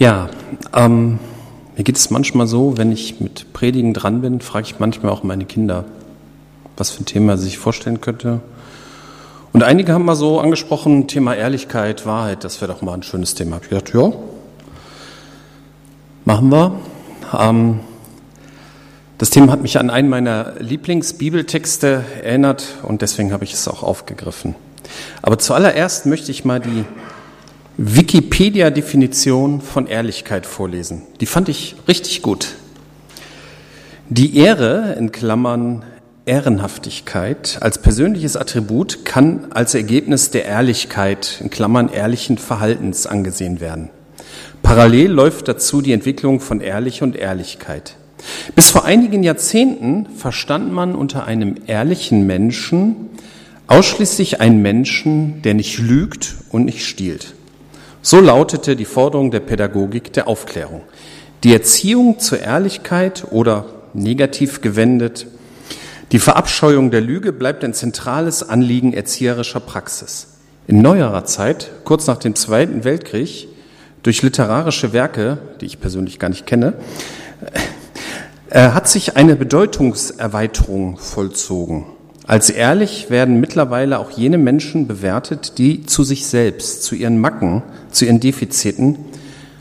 Ja, ähm, mir geht es manchmal so, wenn ich mit Predigen dran bin, frage ich manchmal auch meine Kinder, was für ein Thema sie sich vorstellen könnte. Und einige haben mal so angesprochen, Thema Ehrlichkeit, Wahrheit, das wäre doch mal ein schönes Thema. Ich gedacht, ja, machen wir. Ähm, das Thema hat mich an einen meiner Lieblingsbibeltexte erinnert und deswegen habe ich es auch aufgegriffen. Aber zuallererst möchte ich mal die Wikipedia-Definition von Ehrlichkeit vorlesen. Die fand ich richtig gut. Die Ehre, in Klammern Ehrenhaftigkeit, als persönliches Attribut kann als Ergebnis der Ehrlichkeit, in Klammern ehrlichen Verhaltens angesehen werden. Parallel läuft dazu die Entwicklung von Ehrlich und Ehrlichkeit. Bis vor einigen Jahrzehnten verstand man unter einem ehrlichen Menschen ausschließlich einen Menschen, der nicht lügt und nicht stiehlt. So lautete die Forderung der Pädagogik der Aufklärung. Die Erziehung zur Ehrlichkeit oder negativ gewendet, die Verabscheuung der Lüge bleibt ein zentrales Anliegen erzieherischer Praxis. In neuerer Zeit, kurz nach dem Zweiten Weltkrieg, durch literarische Werke, die ich persönlich gar nicht kenne, hat sich eine Bedeutungserweiterung vollzogen. Als ehrlich werden mittlerweile auch jene Menschen bewertet, die zu sich selbst, zu ihren Macken, zu ihren Defiziten,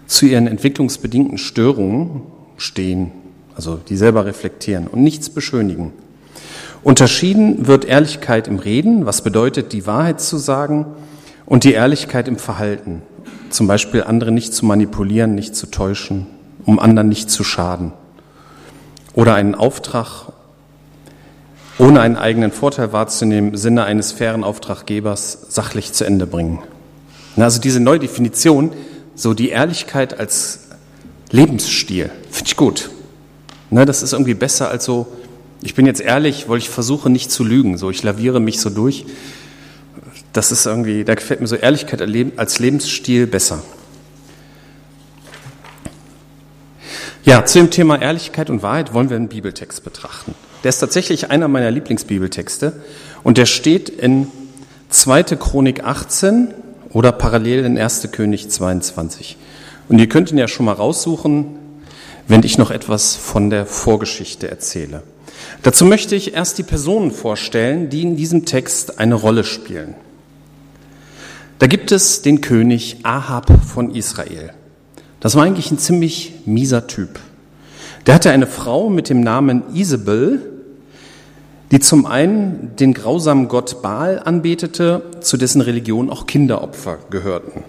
zu ihren entwicklungsbedingten Störungen stehen, also die selber reflektieren und nichts beschönigen. Unterschieden wird Ehrlichkeit im Reden, was bedeutet, die Wahrheit zu sagen, und die Ehrlichkeit im Verhalten, zum Beispiel andere nicht zu manipulieren, nicht zu täuschen, um anderen nicht zu schaden. Oder einen Auftrag ohne einen eigenen Vorteil wahrzunehmen, Sinne eines fairen Auftraggebers sachlich zu Ende bringen. Also diese neue Definition, so die Ehrlichkeit als Lebensstil, finde ich gut. Das ist irgendwie besser als so, ich bin jetzt ehrlich, weil ich versuche nicht zu lügen, so ich laviere mich so durch. Das ist irgendwie, da gefällt mir so Ehrlichkeit als Lebensstil besser. Ja, zu dem Thema Ehrlichkeit und Wahrheit wollen wir einen Bibeltext betrachten. Der ist tatsächlich einer meiner Lieblingsbibeltexte und der steht in 2. Chronik 18 oder parallel in 1. König 22. Und ihr könnt ihn ja schon mal raussuchen, wenn ich noch etwas von der Vorgeschichte erzähle. Dazu möchte ich erst die Personen vorstellen, die in diesem Text eine Rolle spielen. Da gibt es den König Ahab von Israel. Das war eigentlich ein ziemlich mieser Typ. Der hatte eine Frau mit dem Namen Isabel, die zum einen den grausamen Gott Baal anbetete, zu dessen Religion auch Kinderopfer gehörten.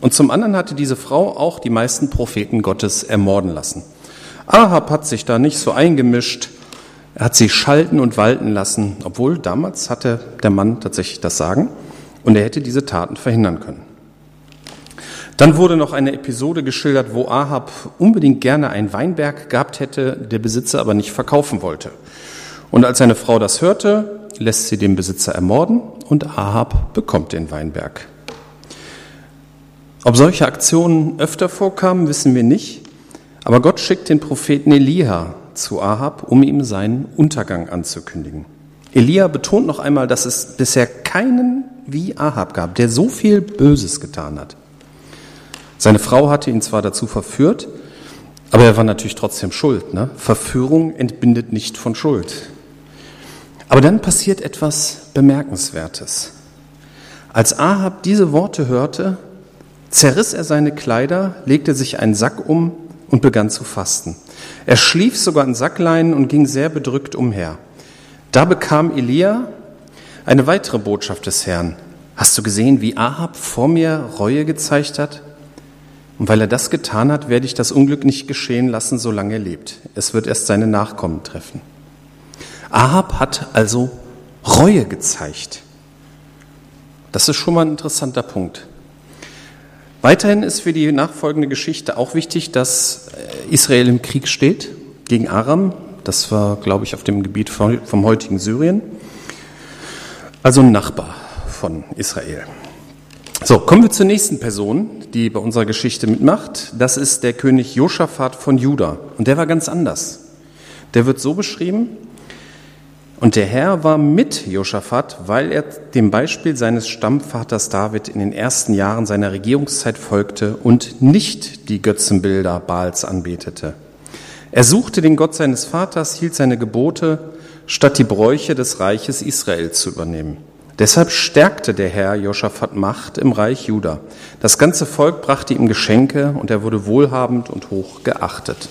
Und zum anderen hatte diese Frau auch die meisten Propheten Gottes ermorden lassen. Ahab hat sich da nicht so eingemischt, er hat sie schalten und walten lassen, obwohl damals hatte der Mann tatsächlich das Sagen und er hätte diese Taten verhindern können. Dann wurde noch eine Episode geschildert, wo Ahab unbedingt gerne einen Weinberg gehabt hätte, der Besitzer aber nicht verkaufen wollte. Und als seine Frau das hörte, lässt sie den Besitzer ermorden und Ahab bekommt den Weinberg. Ob solche Aktionen öfter vorkamen, wissen wir nicht. Aber Gott schickt den Propheten Elia zu Ahab, um ihm seinen Untergang anzukündigen. Elia betont noch einmal, dass es bisher keinen wie Ahab gab, der so viel Böses getan hat. Seine Frau hatte ihn zwar dazu verführt, aber er war natürlich trotzdem schuld. Ne? Verführung entbindet nicht von Schuld. Aber dann passiert etwas Bemerkenswertes. Als Ahab diese Worte hörte, zerriss er seine Kleider, legte sich einen Sack um und begann zu fasten. Er schlief sogar in Sackleinen und ging sehr bedrückt umher. Da bekam Elia eine weitere Botschaft des Herrn. Hast du gesehen, wie Ahab vor mir Reue gezeigt hat? Und weil er das getan hat, werde ich das Unglück nicht geschehen lassen, solange er lebt. Es wird erst seine Nachkommen treffen. Ahab hat also Reue gezeigt. Das ist schon mal ein interessanter Punkt. Weiterhin ist für die nachfolgende Geschichte auch wichtig, dass Israel im Krieg steht gegen Aram. Das war, glaube ich, auf dem Gebiet vom heutigen Syrien. Also ein Nachbar von Israel. So, kommen wir zur nächsten Person, die bei unserer Geschichte mitmacht. Das ist der König Josaphat von Juda. Und der war ganz anders. Der wird so beschrieben, Und der Herr war mit Josaphat, weil er dem Beispiel seines Stammvaters David in den ersten Jahren seiner Regierungszeit folgte und nicht die Götzenbilder Baals anbetete. Er suchte den Gott seines Vaters, hielt seine Gebote, statt die Bräuche des Reiches Israel zu übernehmen. Deshalb stärkte der Herr Josaphat Macht im Reich Juda. Das ganze Volk brachte ihm Geschenke und er wurde wohlhabend und hoch geachtet.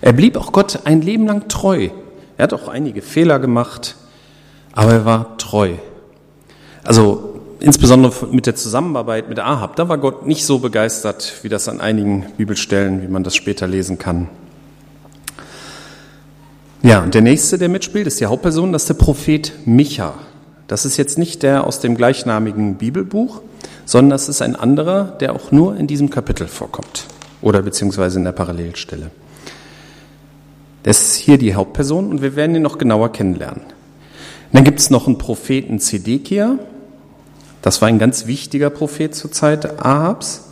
Er blieb auch Gott ein Leben lang treu. Er hat auch einige Fehler gemacht, aber er war treu. Also insbesondere mit der Zusammenarbeit mit Ahab, da war Gott nicht so begeistert, wie das an einigen Bibelstellen, wie man das später lesen kann. Ja, und der nächste, der mitspielt, ist die Hauptperson, das ist der Prophet Micha. Das ist jetzt nicht der aus dem gleichnamigen Bibelbuch, sondern das ist ein anderer, der auch nur in diesem Kapitel vorkommt oder beziehungsweise in der Parallelstelle. Das ist hier die Hauptperson und wir werden ihn noch genauer kennenlernen. dann gibt es noch einen Propheten Zedekia. Das war ein ganz wichtiger Prophet zur Zeit Ahabs.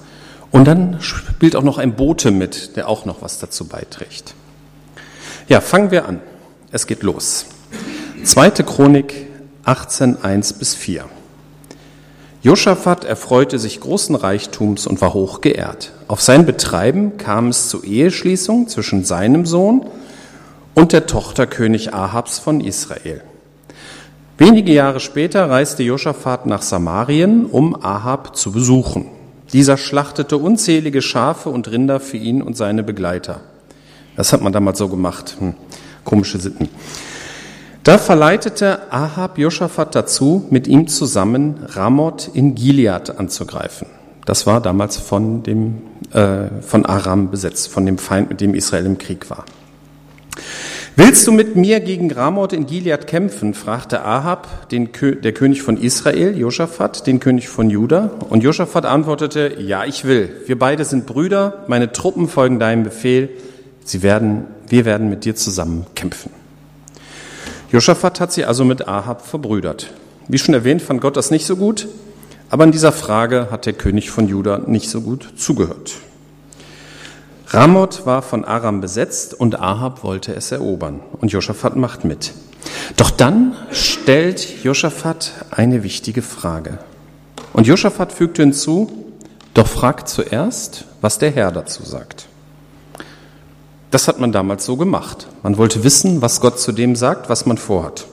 Und dann spielt auch noch ein Bote mit, der auch noch was dazu beiträgt. Ja, fangen wir an. Es geht los. Zweite Chronik 18, 1 bis 4. Josaphat erfreute sich großen Reichtums und war hoch geehrt. Auf sein Betreiben kam es zur Eheschließung zwischen seinem Sohn und der Tochter König Ahabs von Israel. Wenige Jahre später reiste Josaphat nach Samarien, um Ahab zu besuchen. Dieser schlachtete unzählige Schafe und Rinder für ihn und seine Begleiter. Das hat man damals so gemacht. Hm, komische Sitten. Da verleitete Ahab Josaphat dazu, mit ihm zusammen Ramoth in Gilead anzugreifen. Das war damals von, dem, äh, von Aram besetzt, von dem Feind, mit dem Israel im Krieg war. Willst du mit mir gegen Ramoth in Gilead kämpfen? fragte Ahab, den, der König von Israel, Josaphat, den König von Juda. Und Josaphat antwortete, ja, ich will. Wir beide sind Brüder, meine Truppen folgen deinem Befehl. Sie werden, wir werden mit dir zusammen kämpfen. Josaphat hat sie also mit Ahab verbrüdert. Wie schon erwähnt, fand Gott das nicht so gut, aber in dieser Frage hat der König von Juda nicht so gut zugehört. Ramoth war von Aram besetzt und Ahab wollte es erobern. Und Josaphat macht mit. Doch dann stellt Josaphat eine wichtige Frage. Und Josaphat fügte hinzu, doch fragt zuerst, was der Herr dazu sagt. Das hat man damals so gemacht. Man wollte wissen, was Gott zu dem sagt, was man vorhat.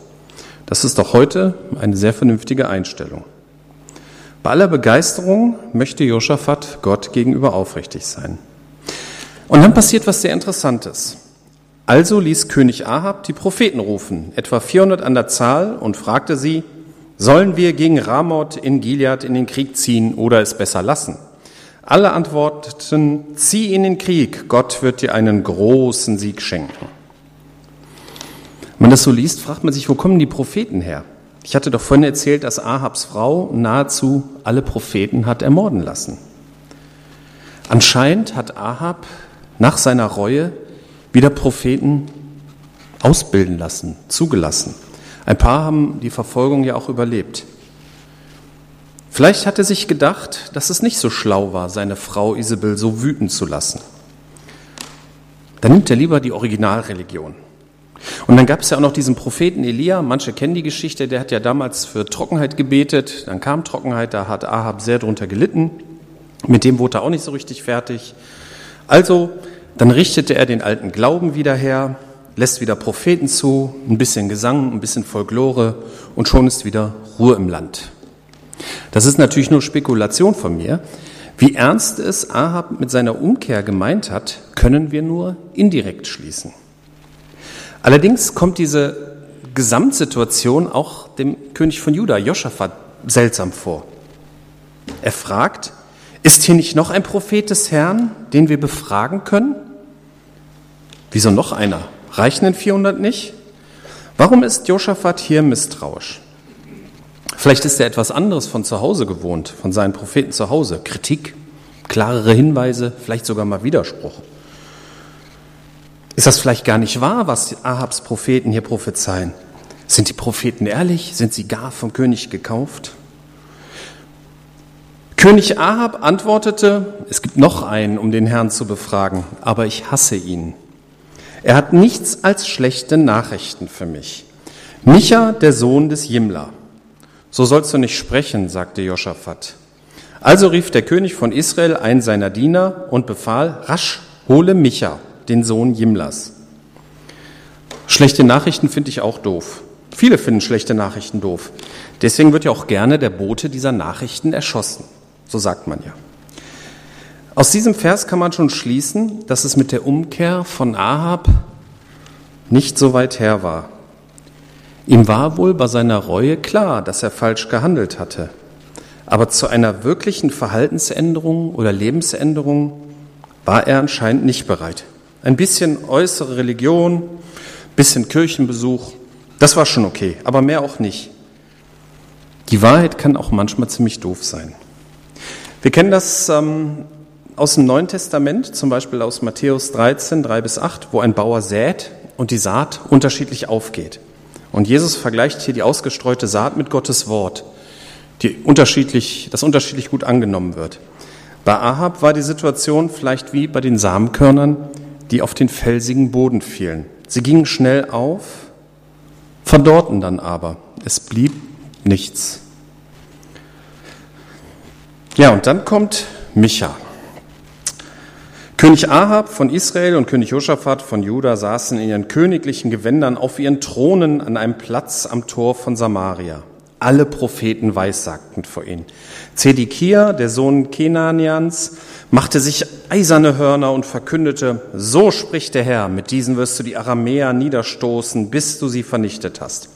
Das ist auch heute eine sehr vernünftige Einstellung. Bei aller Begeisterung möchte Josaphat Gott gegenüber aufrichtig sein. Und dann passiert was sehr Interessantes. Also ließ König Ahab die Propheten rufen, etwa 400 an der Zahl, und fragte sie, sollen wir gegen Ramoth in Gilead in den Krieg ziehen oder es besser lassen? Alle antworteten, zieh in den Krieg, Gott wird dir einen großen Sieg schenken. Wenn man das so liest, fragt man sich, wo kommen die Propheten her? Ich hatte doch vorhin erzählt, dass Ahabs Frau nahezu alle Propheten hat ermorden lassen. Anscheinend hat Ahab nach seiner Reue wieder Propheten ausbilden lassen, zugelassen. Ein paar haben die Verfolgung ja auch überlebt. Vielleicht hat er sich gedacht, dass es nicht so schlau war, seine Frau Isabel so wüten zu lassen. Dann nimmt er lieber die Originalreligion. Und dann gab es ja auch noch diesen Propheten Elia, manche kennen die Geschichte, der hat ja damals für Trockenheit gebetet, dann kam Trockenheit, da hat Ahab sehr drunter gelitten, mit dem wurde er auch nicht so richtig fertig. Also, dann richtete er den alten Glauben wieder her, lässt wieder Propheten zu, ein bisschen Gesang, ein bisschen Folklore und schon ist wieder Ruhe im Land. Das ist natürlich nur Spekulation von mir. Wie ernst es Ahab mit seiner Umkehr gemeint hat, können wir nur indirekt schließen. Allerdings kommt diese Gesamtsituation auch dem König von Juda, Joschafat, seltsam vor. Er fragt, ist hier nicht noch ein Prophet des Herrn, den wir befragen können? Wieso noch einer? Reichen denn 400 nicht? Warum ist Josaphat hier misstrauisch? Vielleicht ist er etwas anderes von zu Hause gewohnt, von seinen Propheten zu Hause. Kritik, klarere Hinweise, vielleicht sogar mal Widerspruch. Ist das vielleicht gar nicht wahr, was Ahabs Propheten hier prophezeien? Sind die Propheten ehrlich? Sind sie gar vom König gekauft? König Ahab antwortete, es gibt noch einen, um den Herrn zu befragen, aber ich hasse ihn. Er hat nichts als schlechte Nachrichten für mich. Micha, der Sohn des Jimla. So sollst du nicht sprechen, sagte Josaphat. Also rief der König von Israel einen seiner Diener und befahl, rasch, hole Micha, den Sohn Jimlas. Schlechte Nachrichten finde ich auch doof. Viele finden schlechte Nachrichten doof. Deswegen wird ja auch gerne der Bote dieser Nachrichten erschossen. So sagt man ja. Aus diesem Vers kann man schon schließen, dass es mit der Umkehr von Ahab nicht so weit her war. Ihm war wohl bei seiner Reue klar, dass er falsch gehandelt hatte. Aber zu einer wirklichen Verhaltensänderung oder Lebensänderung war er anscheinend nicht bereit. Ein bisschen äußere Religion, bisschen Kirchenbesuch, das war schon okay, aber mehr auch nicht. Die Wahrheit kann auch manchmal ziemlich doof sein. Wir kennen das ähm, aus dem Neuen Testament, zum Beispiel aus Matthäus 13, 3 bis 8, wo ein Bauer sät und die Saat unterschiedlich aufgeht. Und Jesus vergleicht hier die ausgestreute Saat mit Gottes Wort, die unterschiedlich, das unterschiedlich gut angenommen wird. Bei Ahab war die Situation vielleicht wie bei den Samenkörnern, die auf den felsigen Boden fielen. Sie gingen schnell auf, verdorrten dann aber. Es blieb nichts. Ja, und dann kommt Micha. König Ahab von Israel und König Josaphat von Juda saßen in ihren königlichen Gewändern auf ihren Thronen an einem Platz am Tor von Samaria. Alle Propheten weissagten vor ihnen. Zedekia, der Sohn Kenanians, machte sich eiserne Hörner und verkündete, so spricht der Herr, mit diesen wirst du die Aramäer niederstoßen, bis du sie vernichtet hast.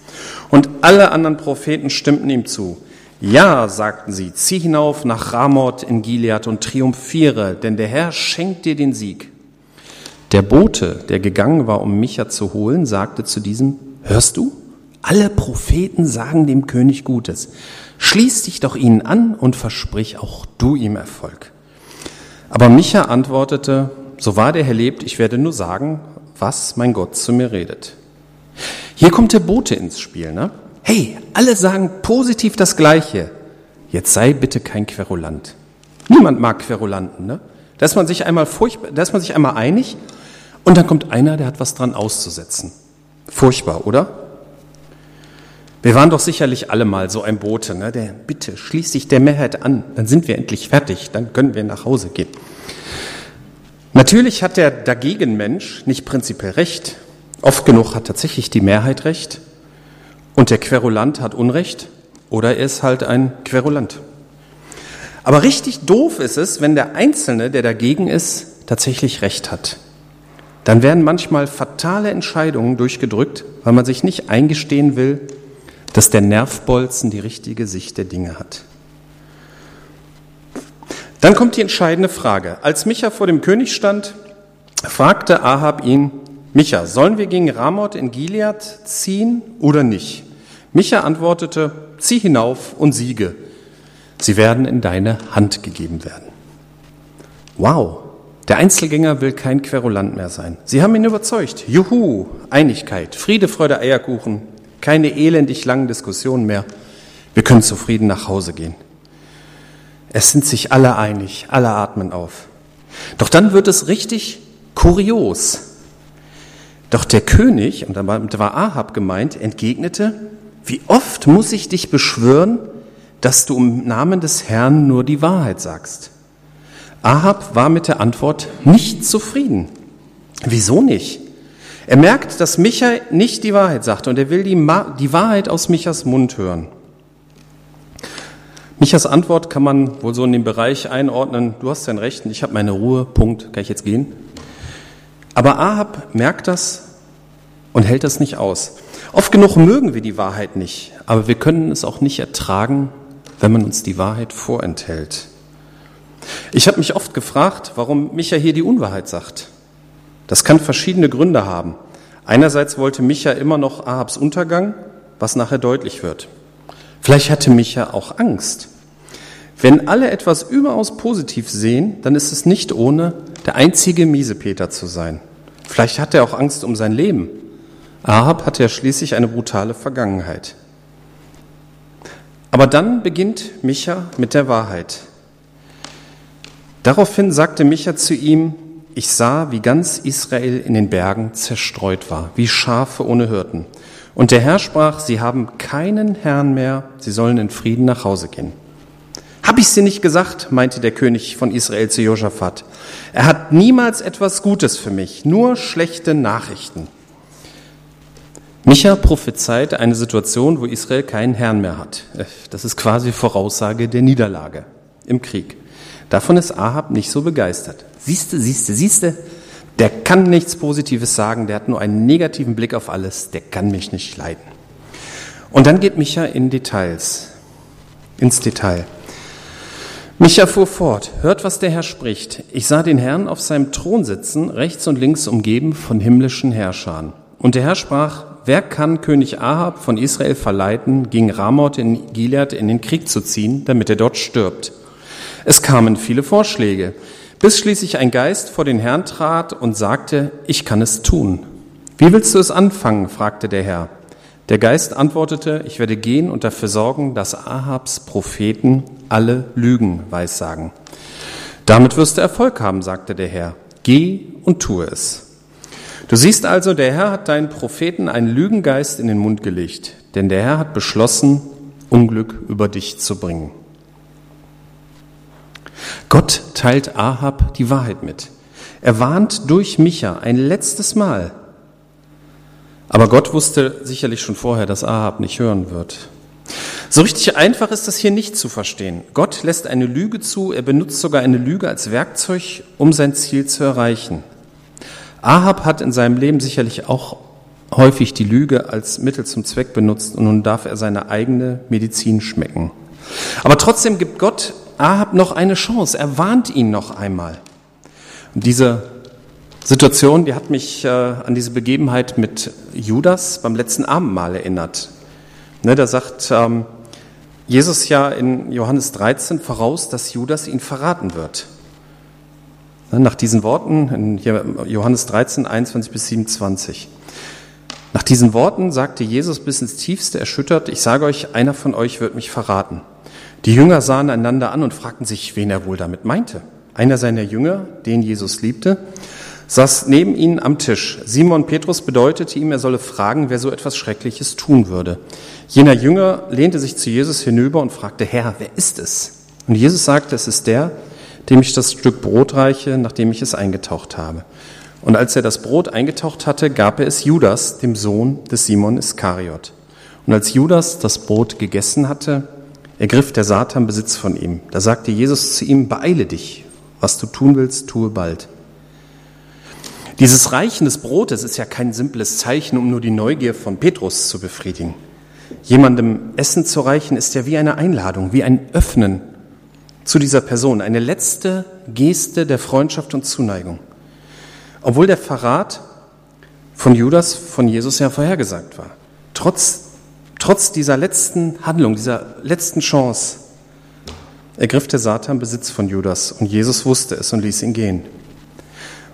Und alle anderen Propheten stimmten ihm zu. Ja, sagten sie, zieh hinauf nach Ramoth in Gilead und triumphiere, denn der Herr schenkt dir den Sieg. Der Bote, der gegangen war, um Micha zu holen, sagte zu diesem, hörst du? Alle Propheten sagen dem König Gutes. Schließ dich doch ihnen an und versprich auch du ihm Erfolg. Aber Micha antwortete, so wahr der Herr lebt, ich werde nur sagen, was mein Gott zu mir redet. Hier kommt der Bote ins Spiel, ne? Hey, alle sagen positiv das Gleiche. Jetzt sei bitte kein Querulant. Niemand mag Querulanten, ne? Da ist man sich einmal furchtbar, da ist man sich einmal einig und dann kommt einer, der hat was dran auszusetzen. Furchtbar, oder? Wir waren doch sicherlich alle mal so ein Bote, ne? der bitte schließ dich der Mehrheit an, dann sind wir endlich fertig, dann können wir nach Hause gehen. Natürlich hat der Dagegenmensch nicht prinzipiell recht. Oft genug hat tatsächlich die Mehrheit recht und der Querulant hat Unrecht oder er ist halt ein Querulant. Aber richtig doof ist es, wenn der Einzelne, der dagegen ist, tatsächlich Recht hat. Dann werden manchmal fatale Entscheidungen durchgedrückt, weil man sich nicht eingestehen will, dass der Nervbolzen die richtige Sicht der Dinge hat. Dann kommt die entscheidende Frage. Als Micha vor dem König stand, fragte Ahab ihn, Micha, sollen wir gegen Ramoth in Gilead ziehen oder nicht? Micha antwortete, zieh hinauf und siege. Sie werden in deine Hand gegeben werden. Wow, der Einzelgänger will kein Querulant mehr sein. Sie haben ihn überzeugt. Juhu, Einigkeit, Friede, Freude, Eierkuchen, keine elendig langen Diskussionen mehr. Wir können zufrieden nach Hause gehen. Es sind sich alle einig, alle atmen auf. Doch dann wird es richtig kurios. Doch der König, und da war Ahab gemeint, entgegnete, wie oft muss ich dich beschwören, dass du im Namen des Herrn nur die Wahrheit sagst? Ahab war mit der Antwort nicht zufrieden. Wieso nicht? Er merkt, dass Micha nicht die Wahrheit sagt und er will die, die Wahrheit aus Michas Mund hören. Michas Antwort kann man wohl so in den Bereich einordnen, du hast dein Recht, ich habe meine Ruhe, Punkt, kann ich jetzt gehen? Aber Ahab merkt das und hält das nicht aus. Oft genug mögen wir die Wahrheit nicht, aber wir können es auch nicht ertragen, wenn man uns die Wahrheit vorenthält. Ich habe mich oft gefragt, warum Micha hier die Unwahrheit sagt. Das kann verschiedene Gründe haben. Einerseits wollte Micha immer noch Ahabs Untergang, was nachher deutlich wird. Vielleicht hatte Micha auch Angst. Wenn alle etwas überaus positiv sehen, dann ist es nicht ohne, der einzige Miesepeter zu sein. Vielleicht hat er auch Angst um sein Leben. Ahab hatte ja schließlich eine brutale Vergangenheit. Aber dann beginnt Micha mit der Wahrheit. Daraufhin sagte Micha zu ihm, ich sah, wie ganz Israel in den Bergen zerstreut war, wie Schafe ohne Hirten. Und der Herr sprach, sie haben keinen Herrn mehr, sie sollen in Frieden nach Hause gehen. Hab ich sie nicht gesagt, meinte der König von Israel zu Josaphat. Er hat niemals etwas Gutes für mich, nur schlechte Nachrichten. Micha prophezeit eine Situation, wo Israel keinen Herrn mehr hat. Das ist quasi Voraussage der Niederlage im Krieg. Davon ist Ahab nicht so begeistert. Siehste, siehste, siehste, der kann nichts Positives sagen, der hat nur einen negativen Blick auf alles, der kann mich nicht leiden. Und dann geht Micha in Details, ins Detail. Micha fuhr fort, hört, was der Herr spricht. Ich sah den Herrn auf seinem Thron sitzen, rechts und links umgeben von himmlischen Herrschern. Und der Herr sprach, wer kann König Ahab von Israel verleiten, gegen Ramoth in Gilead in den Krieg zu ziehen, damit er dort stirbt? Es kamen viele Vorschläge, bis schließlich ein Geist vor den Herrn trat und sagte, ich kann es tun. Wie willst du es anfangen? fragte der Herr. Der Geist antwortete, ich werde gehen und dafür sorgen, dass Ahabs Propheten alle Lügen weissagen. Damit wirst du Erfolg haben, sagte der Herr. Geh und tue es. Du siehst also, der Herr hat deinen Propheten einen Lügengeist in den Mund gelegt, denn der Herr hat beschlossen, Unglück über dich zu bringen. Gott teilt Ahab die Wahrheit mit. Er warnt durch Micha ein letztes Mal. Aber Gott wusste sicherlich schon vorher, dass Ahab nicht hören wird. So richtig einfach ist das hier nicht zu verstehen. Gott lässt eine Lüge zu, er benutzt sogar eine Lüge als Werkzeug, um sein Ziel zu erreichen. Ahab hat in seinem Leben sicherlich auch häufig die Lüge als Mittel zum Zweck benutzt und nun darf er seine eigene Medizin schmecken. Aber trotzdem gibt Gott Ahab noch eine Chance. Er warnt ihn noch einmal. Und diese Situation, die hat mich äh, an diese Begebenheit mit Judas beim letzten Abendmahl erinnert. Ne, da sagt ähm, Jesus ja in Johannes 13 voraus, dass Judas ihn verraten wird. Ne, nach diesen Worten, in Johannes 13, 21 bis 27. Nach diesen Worten sagte Jesus bis ins Tiefste erschüttert, ich sage euch, einer von euch wird mich verraten. Die Jünger sahen einander an und fragten sich, wen er wohl damit meinte. Einer seiner Jünger, den Jesus liebte, saß neben ihnen am Tisch. Simon Petrus bedeutete ihm, er solle fragen, wer so etwas Schreckliches tun würde. Jener Jünger lehnte sich zu Jesus hinüber und fragte, Herr, wer ist es? Und Jesus sagte, es ist der, dem ich das Stück Brot reiche, nachdem ich es eingetaucht habe. Und als er das Brot eingetaucht hatte, gab er es Judas, dem Sohn des Simon Iskariot. Und als Judas das Brot gegessen hatte, ergriff der Satan Besitz von ihm. Da sagte Jesus zu ihm, beeile dich, was du tun willst, tue bald. Dieses Reichen des Brotes ist ja kein simples Zeichen, um nur die Neugier von Petrus zu befriedigen. Jemandem Essen zu reichen ist ja wie eine Einladung, wie ein Öffnen zu dieser Person, eine letzte Geste der Freundschaft und Zuneigung. Obwohl der Verrat von Judas von Jesus ja vorhergesagt war. Trotz Trotz dieser letzten Handlung, dieser letzten Chance, ergriff der Satan Besitz von Judas und Jesus wusste es und ließ ihn gehen.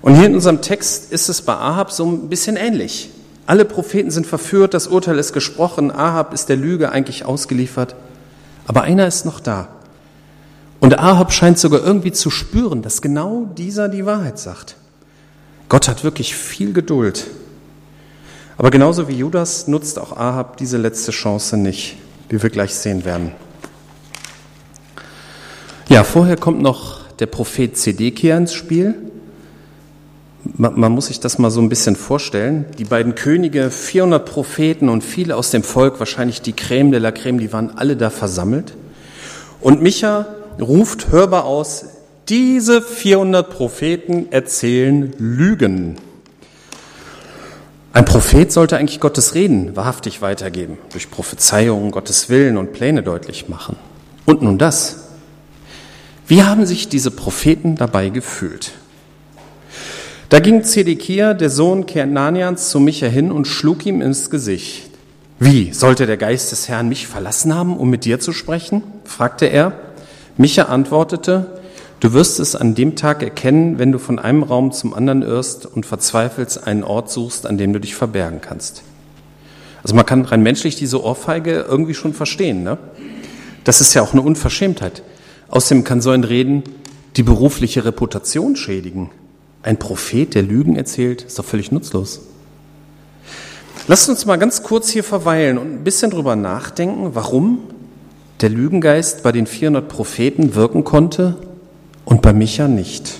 Und hier in unserem Text ist es bei Ahab so ein bisschen ähnlich. Alle Propheten sind verführt, das Urteil ist gesprochen, Ahab ist der Lüge eigentlich ausgeliefert, aber einer ist noch da. Und Ahab scheint sogar irgendwie zu spüren, dass genau dieser die Wahrheit sagt. Gott hat wirklich viel Geduld aber genauso wie Judas nutzt auch Ahab diese letzte Chance nicht, wie wir gleich sehen werden. Ja, vorher kommt noch der Prophet Zedekia ins Spiel. Man, man, muss sich das mal so ein bisschen vorstellen. Die beiden Könige, 400 Propheten und viele aus dem Volk, wahrscheinlich die Creme de la Creme, die waren alle da versammelt. Und Micha ruft hörbar aus, diese 400 Propheten erzählen Lügen. Ein Prophet sollte eigentlich Gottes Reden wahrhaftig weitergeben, durch Prophezeiungen, Gottes Willen und Pläne deutlich machen. Und nun das. Wie haben sich diese Propheten dabei gefühlt? Da ging Zedekia, der Sohn Kenanians, zu Micha hin und schlug ihm ins Gesicht. Wie, sollte der Geist des Herrn mich verlassen haben, um mit dir zu sprechen? fragte er. Micha antwortete, Du wirst es an dem Tag erkennen, wenn du von einem Raum zum anderen irrst und verzweifelst einen Ort suchst, an dem du dich verbergen kannst. Also man kann rein menschlich diese Ohrfeige irgendwie schon verstehen. Ne? Das ist ja auch eine Unverschämtheit. Außerdem kann so ein Reden die berufliche Reputation schädigen. Ein Prophet, der Lügen erzählt, ist doch völlig nutzlos. Lasst uns mal ganz kurz hier verweilen und ein bisschen drüber nachdenken, warum der Lügengeist bei den 400 Propheten wirken konnte und bei Micha nicht.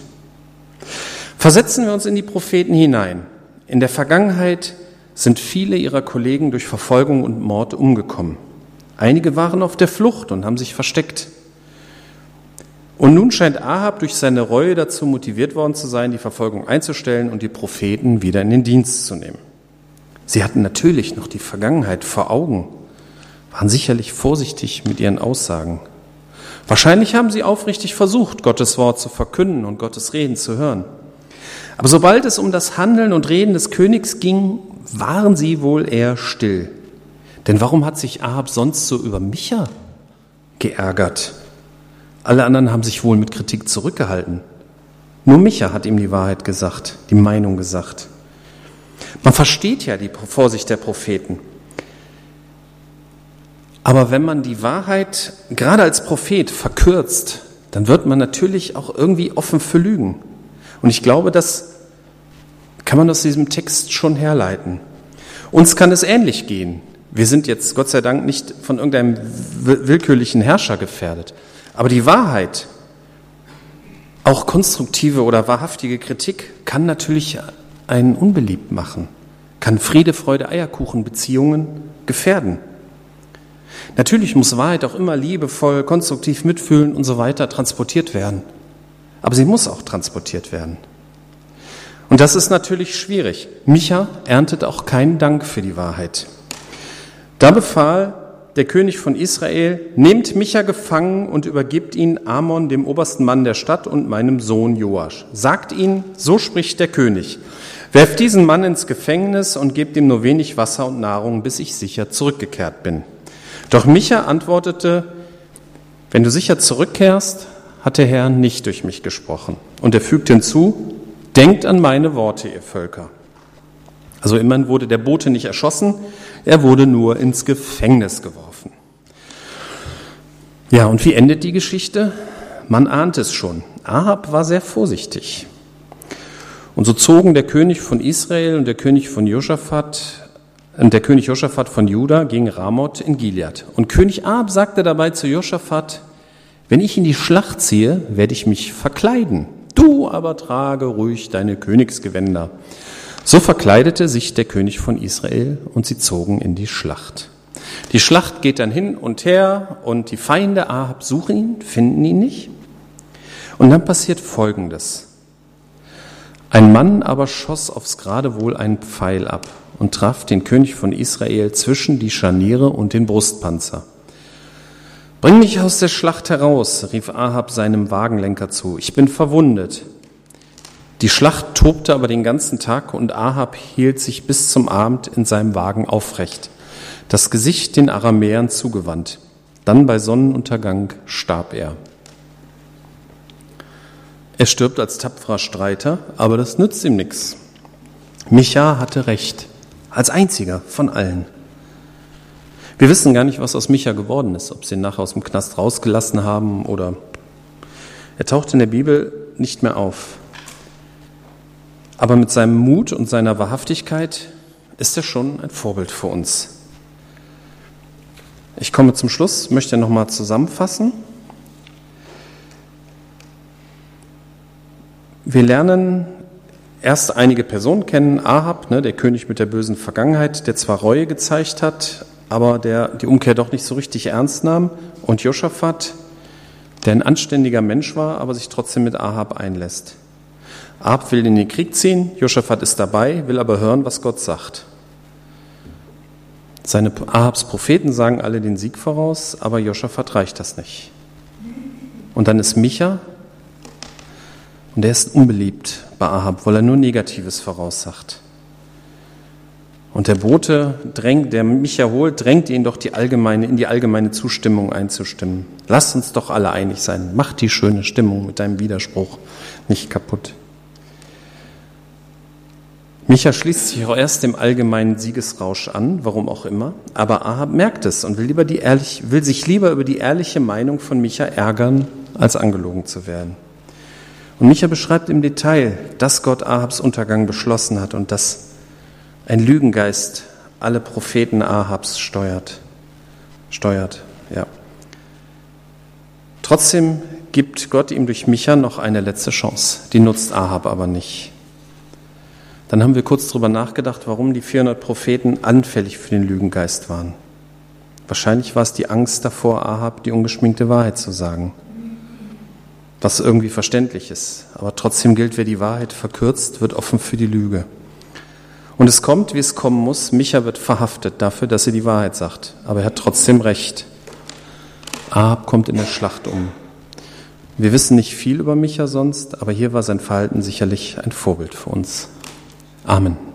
Versetzen wir uns in die Propheten hinein. In der Vergangenheit sind viele ihrer Kollegen durch Verfolgung und Mord umgekommen. Einige waren auf der Flucht und haben sich versteckt. Und nun scheint Ahab durch seine Reue dazu motiviert worden zu sein, die Verfolgung einzustellen und die Propheten wieder in den Dienst zu nehmen. Sie hatten natürlich noch die Vergangenheit vor Augen, waren sicherlich vorsichtig mit ihren Aussagen. Wahrscheinlich haben sie aufrichtig versucht, Gottes Wort zu verkünden und Gottes Reden zu hören. Aber sobald es um das Handeln und Reden des Königs ging, waren sie wohl eher still. Denn warum hat sich Ahab sonst so über Micha geärgert? Alle anderen haben sich wohl mit Kritik zurückgehalten. Nur Micha hat ihm die Wahrheit gesagt, die Meinung gesagt. Man versteht ja die Vorsicht der Propheten. Aber wenn man die Wahrheit gerade als Prophet verkürzt, dann wird man natürlich auch irgendwie offen für Lügen. Und ich glaube, das kann man aus diesem Text schon herleiten. Uns kann es ähnlich gehen. Wir sind jetzt Gott sei Dank nicht von irgendeinem willkürlichen Herrscher gefährdet. Aber die Wahrheit, auch konstruktive oder wahrhaftige Kritik, kann natürlich einen unbeliebt machen, kann Friede, Freude, Eierkuchen Beziehungen gefährden. Natürlich muss Wahrheit auch immer liebevoll, konstruktiv mitfühlen und so weiter transportiert werden. Aber sie muss auch transportiert werden. Und das ist natürlich schwierig. Micha erntet auch keinen Dank für die Wahrheit. Da befahl der König von Israel, nehmt Micha gefangen und übergibt ihn Amon, dem obersten Mann der Stadt, und meinem Sohn Joasch. Sagt ihn, so spricht der König. Werft diesen Mann ins Gefängnis und gebt ihm nur wenig Wasser und Nahrung, bis ich sicher zurückgekehrt bin. Doch Micha antwortete, wenn du sicher zurückkehrst, hat der Herr nicht durch mich gesprochen. Und er fügt hinzu, denkt an meine Worte, ihr Völker. Also immerhin wurde der Bote nicht erschossen, er wurde nur ins Gefängnis geworfen. Ja, und wie endet die Geschichte? Man ahnt es schon. Ahab war sehr vorsichtig. Und so zogen der König von Israel und der König von Josaphat der König Josaphat von Juda gegen Ramoth in Gilead. Und König Ahab sagte dabei zu Josaphat, wenn ich in die Schlacht ziehe, werde ich mich verkleiden. Du aber trage ruhig deine Königsgewänder. So verkleidete sich der König von Israel und sie zogen in die Schlacht. Die Schlacht geht dann hin und her und die Feinde Ahab suchen ihn, finden ihn nicht. Und dann passiert Folgendes. Ein Mann aber schoss aufs Geradewohl einen Pfeil ab und traf den König von Israel zwischen die Scharniere und den Brustpanzer. Bring mich aus der Schlacht heraus, rief Ahab seinem Wagenlenker zu. Ich bin verwundet. Die Schlacht tobte aber den ganzen Tag und Ahab hielt sich bis zum Abend in seinem Wagen aufrecht, das Gesicht den Aramäern zugewandt. Dann bei Sonnenuntergang starb er. Er stirbt als tapferer Streiter, aber das nützt ihm nichts. Micha hatte recht, als einziger von allen. Wir wissen gar nicht, was aus Micha geworden ist, ob sie ihn nachher aus dem Knast rausgelassen haben oder er taucht in der Bibel nicht mehr auf. Aber mit seinem Mut und seiner Wahrhaftigkeit ist er schon ein Vorbild für uns. Ich komme zum Schluss, möchte nochmal zusammenfassen. Wir lernen erst einige Personen kennen. Ahab, ne, der König mit der bösen Vergangenheit, der zwar Reue gezeigt hat, aber der die Umkehr doch nicht so richtig ernst nahm. Und Josaphat, der ein anständiger Mensch war, aber sich trotzdem mit Ahab einlässt. Ahab will in den Krieg ziehen, Josaphat ist dabei, will aber hören, was Gott sagt. Seine Ahabs Propheten sagen alle den Sieg voraus, aber Josaphat reicht das nicht. Und dann ist Micha, und der ist unbeliebt bei Ahab, weil er nur Negatives voraussagt. Und der Bote drängt, der Micha holt, drängt ihn doch die allgemeine, in die allgemeine Zustimmung einzustimmen. Lass uns doch alle einig sein. Mach die schöne Stimmung mit deinem Widerspruch nicht kaputt. Micha schließt sich auch erst dem allgemeinen Siegesrausch an, warum auch immer, aber Ahab merkt es und will, lieber die ehrlich, will sich lieber über die ehrliche Meinung von Micha ärgern, als angelogen zu werden. Und Micha beschreibt im Detail, dass Gott Ahabs Untergang beschlossen hat und dass ein Lügengeist alle Propheten Ahabs steuert. Steuert, ja. Trotzdem gibt Gott ihm durch Micha noch eine letzte Chance. Die nutzt Ahab aber nicht. Dann haben wir kurz darüber nachgedacht, warum die 400 Propheten anfällig für den Lügengeist waren. Wahrscheinlich war es die Angst davor, Ahab die ungeschminkte Wahrheit zu sagen. Was irgendwie verständlich ist. Aber trotzdem gilt, wer die Wahrheit verkürzt, wird offen für die Lüge. Und es kommt, wie es kommen muss. Micha wird verhaftet dafür, dass er die Wahrheit sagt. Aber er hat trotzdem recht. Ahab kommt in der Schlacht um. Wir wissen nicht viel über Micha sonst, aber hier war sein Verhalten sicherlich ein Vorbild für uns. Amen.